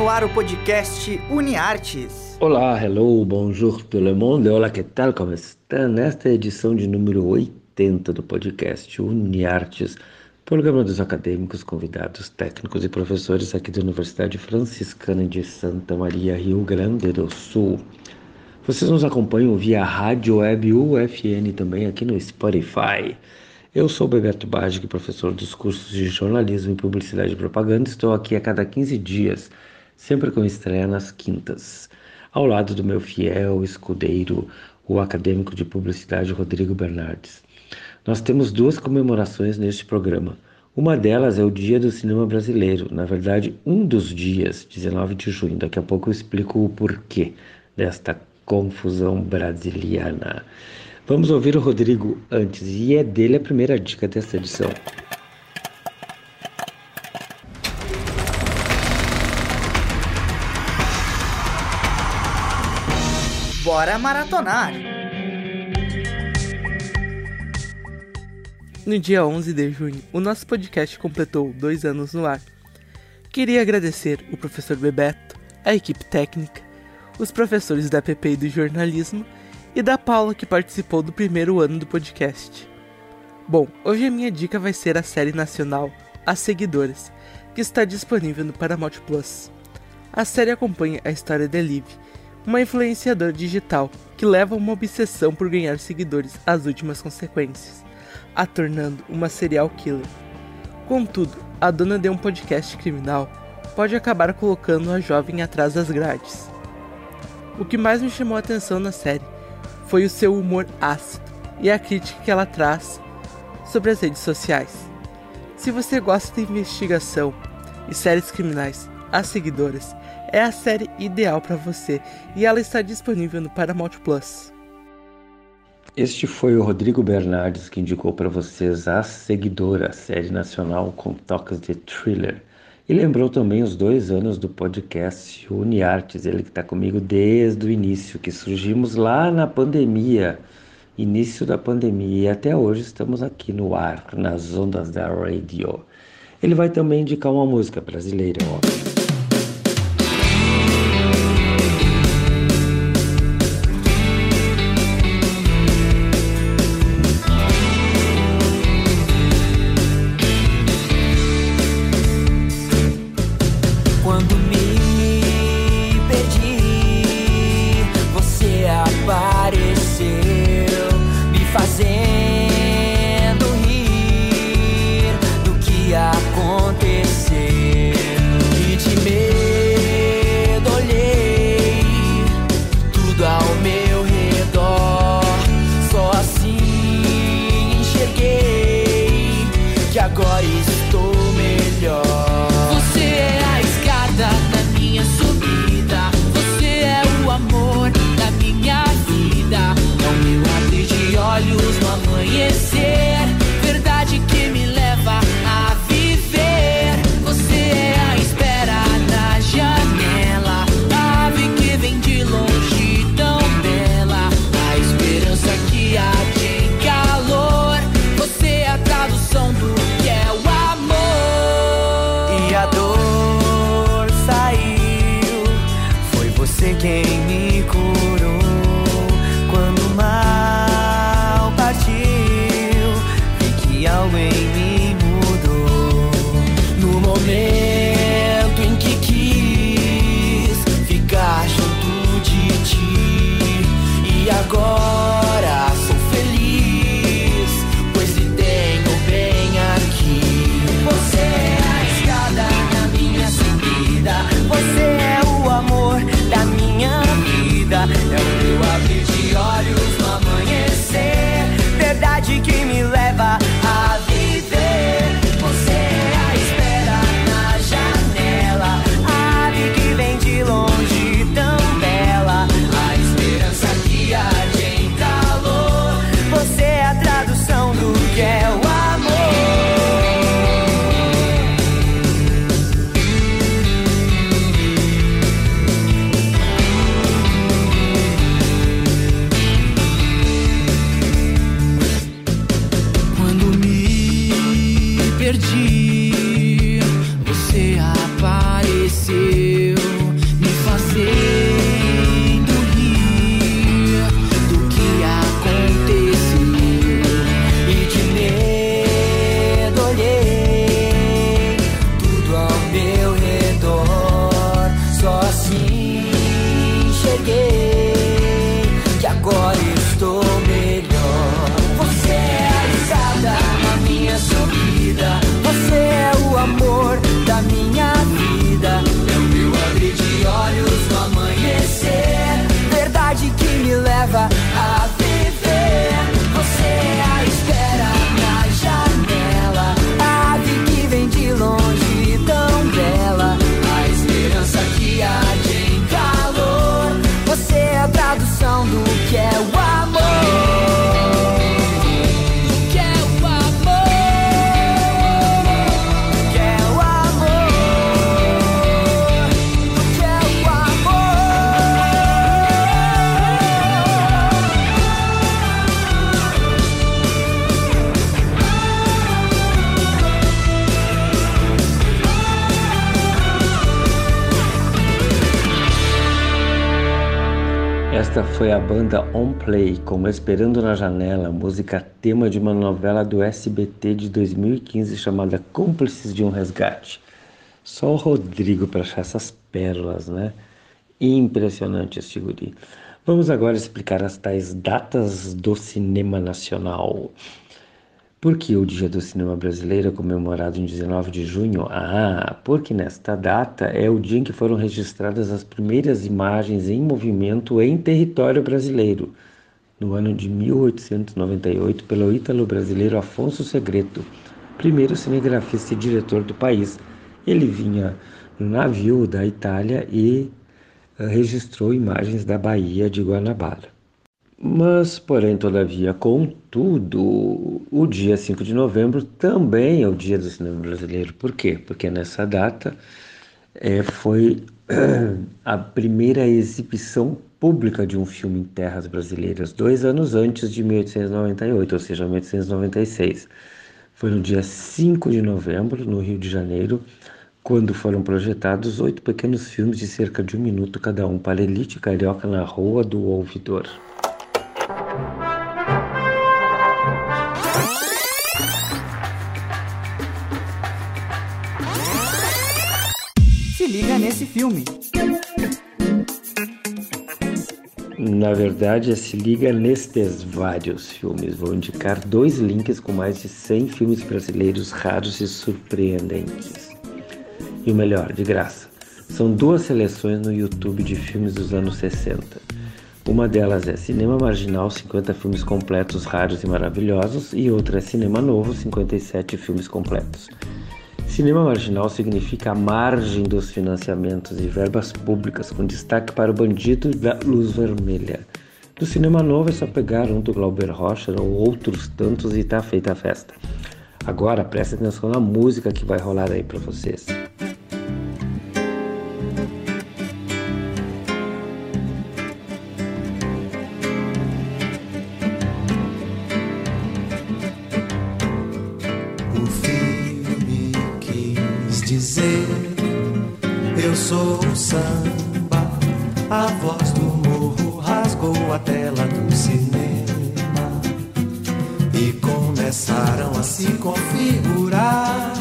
no ar o podcast UniArtes. Olá, hello, bonjour tout le monde. Olá, que tal, como está? Nesta edição de número 80 do podcast UniArtes, programa dos acadêmicos, convidados, técnicos e professores aqui da Universidade Franciscana de Santa Maria, Rio Grande do Sul. Vocês nos acompanham via rádio web UFN também aqui no Spotify. Eu sou Bebeto Bagic, professor dos cursos de jornalismo e publicidade e propaganda. Estou aqui a cada 15 dias, sempre com estreia nas quintas, ao lado do meu fiel escudeiro, o acadêmico de publicidade Rodrigo Bernardes. Nós temos duas comemorações neste programa. Uma delas é o Dia do Cinema Brasileiro, na verdade, um dos dias, 19 de junho. Daqui a pouco eu explico o porquê desta confusão brasiliana. Vamos ouvir o Rodrigo antes, e é dele a primeira dica desta edição. Bora maratonar! No dia 11 de junho, o nosso podcast completou dois anos no ar. Queria agradecer o professor Bebeto, a equipe técnica, os professores da PP e do jornalismo e da Paula que participou do primeiro ano do podcast. Bom, hoje a minha dica vai ser a série nacional As Seguidoras, que está disponível no Paramount Plus. A série acompanha a história de Liv, uma influenciadora digital que leva uma obsessão por ganhar seguidores às últimas consequências, a tornando uma serial killer. Contudo, a dona de um podcast criminal pode acabar colocando a jovem atrás das grades. O que mais me chamou a atenção na série foi o seu humor ácido e a crítica que ela traz sobre as redes sociais. Se você gosta de investigação e séries criminais, As Seguidoras é a série ideal para você e ela está disponível no Paramount Plus. Este foi o Rodrigo Bernardes que indicou para vocês A Seguidora, série nacional com toques de thriller. E lembrou também os dois anos do podcast UniArtes, ele que está comigo desde o início, que surgimos lá na pandemia, início da pandemia, e até hoje estamos aqui no ar, nas ondas da radio. Ele vai também indicar uma música brasileira, óbvio. Esta foi a banda On Play com Esperando na Janela, música tema de uma novela do SBT de 2015 chamada Cúmplices de um Resgate. Só o Rodrigo para achar essas pérolas, né? Impressionante esse guri. Vamos agora explicar as tais datas do cinema nacional. Por que o Dia do Cinema Brasileiro é comemorado em 19 de junho? Ah, porque nesta data é o dia em que foram registradas as primeiras imagens em movimento em território brasileiro, no ano de 1898, pelo ítalo-brasileiro Afonso Segreto, primeiro cinegrafista e diretor do país. Ele vinha no navio da Itália e eh, registrou imagens da Baía de Guanabara. Mas, porém, todavia, contudo, o dia 5 de novembro também é o dia do cinema brasileiro. Por quê? Porque nessa data eh, foi a primeira exibição pública de um filme em terras brasileiras, dois anos antes de 1898, ou seja, 1896. Foi no dia 5 de novembro, no Rio de Janeiro, quando foram projetados oito pequenos filmes de cerca de um minuto cada um para a elite carioca na Rua do Ouvidor. Verdade, se liga nestes vários filmes. Vou indicar dois links com mais de 100 filmes brasileiros raros e surpreendentes. E o melhor, de graça. São duas seleções no YouTube de filmes dos anos 60. Uma delas é Cinema Marginal, 50 filmes completos raros e maravilhosos, e outra é Cinema Novo, 57 filmes completos. Cinema marginal significa a margem dos financiamentos e verbas públicas, com destaque para o bandido da luz vermelha. Do cinema novo é só pegar um do Glauber Rocha ou outros tantos e tá feita a festa. Agora preste atenção na música que vai rolar aí para vocês. Dizer. Eu sou o samba A voz do morro rasgou a tela do cinema. E começaram a se configurar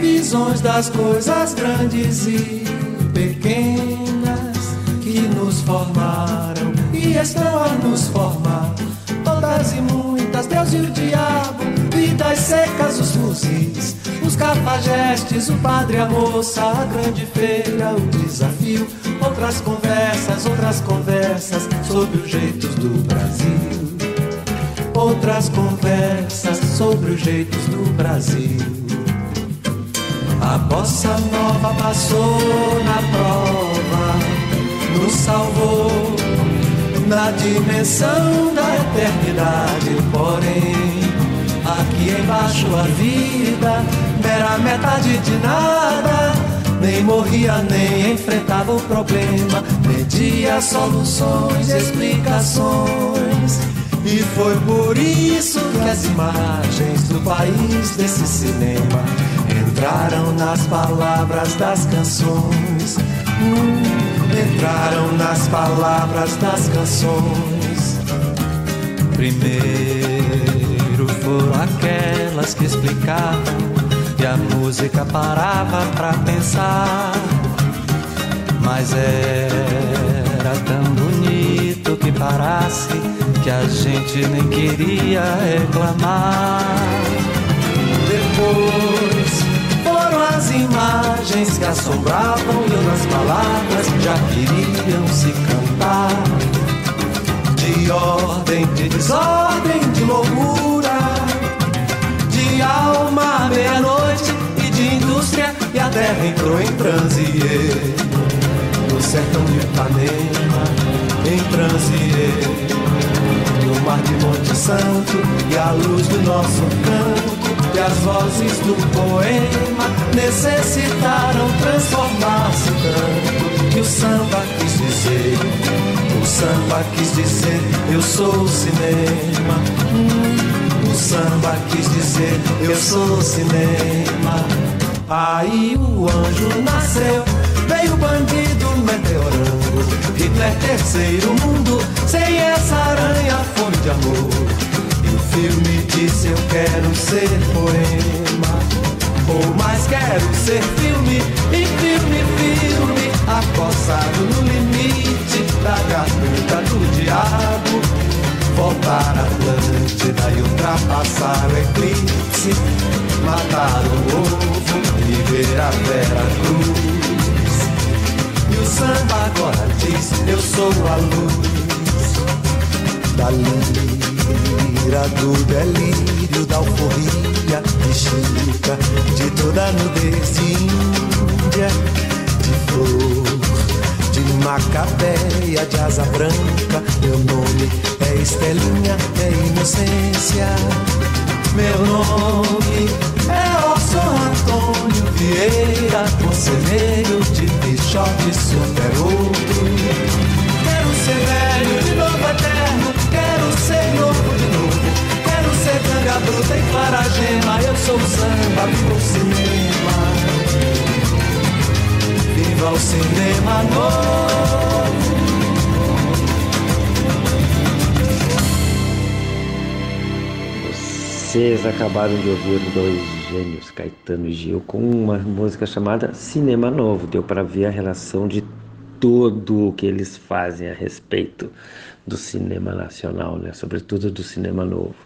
Visões das coisas grandes e pequenas Que nos formaram e estão a nos formar. Todas e muitas, Deus e o diabo Vidas secas, os fuzis cafajestes, o padre, a moça A grande feira, o desafio Outras conversas, outras conversas Sobre os jeitos do Brasil Outras conversas sobre os jeitos do Brasil a bossa nova passou na prova, nos salvou na dimensão da eternidade. Porém, aqui embaixo a vida era metade de nada. Nem morria, nem enfrentava o problema, pedia soluções, explicações. E foi por isso que as imagens do país desse cinema entraram nas palavras das canções. Hum, entraram nas palavras das canções. Primeiro foram aquelas que explicavam e a música parava pra pensar. Mas era tão bonito que reparasse que a gente nem queria reclamar. Depois foram as imagens que assombravam e outras palavras já queriam se cantar. De ordem, de desordem, de loucura, indústria, a terra entrou em transe. No sertão de Ipanema, em transe. No mar de Monte Santo e a luz do nosso canto e as vozes do poema necessitaram transformar-se tanto que o samba quis dizer, o samba quis dizer, eu sou o cinema. Hum, o samba quis dizer, eu sou o cinema. Aí o anjo nasceu, veio o bandido meteorando, Hitler terceiro mundo, sem essa aranha fome de amor. E o filme disse eu quero ser poema, ou mais quero ser filme, e filme, filme, acossado no limite da garganta do diabo. Voltar a Atlântida e ultrapassar o eclipse, matar o ovo e ver a Vera Cruz. E o samba agora diz: Eu sou a luz da lira, do delírio, da euforia de Chica, de toda nudez de Índia, de flor, Macabeia, de asa branca. Meu nome é Estelinha, é inocência. Meu nome é Orson Antônio Vieira, conselheiro de Pichote Super Outro. Quero ser velho de novo eterno, quero ser novo de novo. Quero ser ganga bruta em Faragema, eu sou samba, viva o cinema. Viva o cinema novo. Vocês acabaram de ouvir dois gênios, Caetano e Gil, com uma música chamada Cinema Novo. Deu para ver a relação de tudo o que eles fazem a respeito do cinema nacional, né? sobretudo do cinema novo.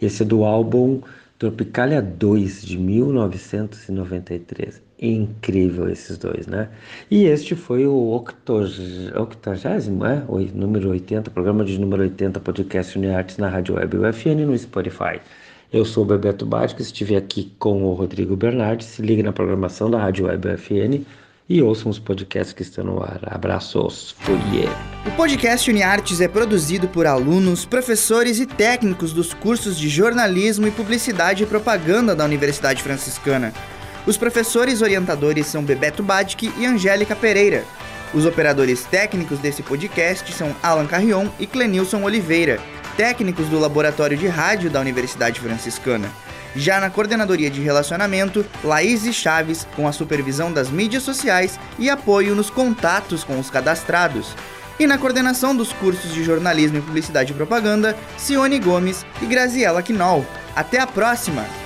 Esse é do álbum Tropicalia 2 de 1993. Incrível esses dois, né? E este foi o octogésimo, é? O número 80, programa de número 80, podcast Uniartes na Rádio Web UFN no Spotify. Eu sou o Bebeto Bático, estive aqui com o Rodrigo Bernardi. Se ligue na programação da Rádio Web UFN e ouçam os podcasts que estão no ar. Abraços, fui! O podcast UniArtes é produzido por alunos, professores e técnicos dos cursos de jornalismo e publicidade e propaganda da Universidade Franciscana. Os professores orientadores são Bebeto Badic e Angélica Pereira. Os operadores técnicos desse podcast são Alan Carrion e Clenilson Oliveira, técnicos do Laboratório de Rádio da Universidade Franciscana. Já na coordenadoria de relacionamento, Laís Chaves, com a supervisão das mídias sociais e apoio nos contatos com os cadastrados. E na coordenação dos cursos de jornalismo e publicidade e propaganda, Cione Gomes e Graziela Quinol. Até a próxima!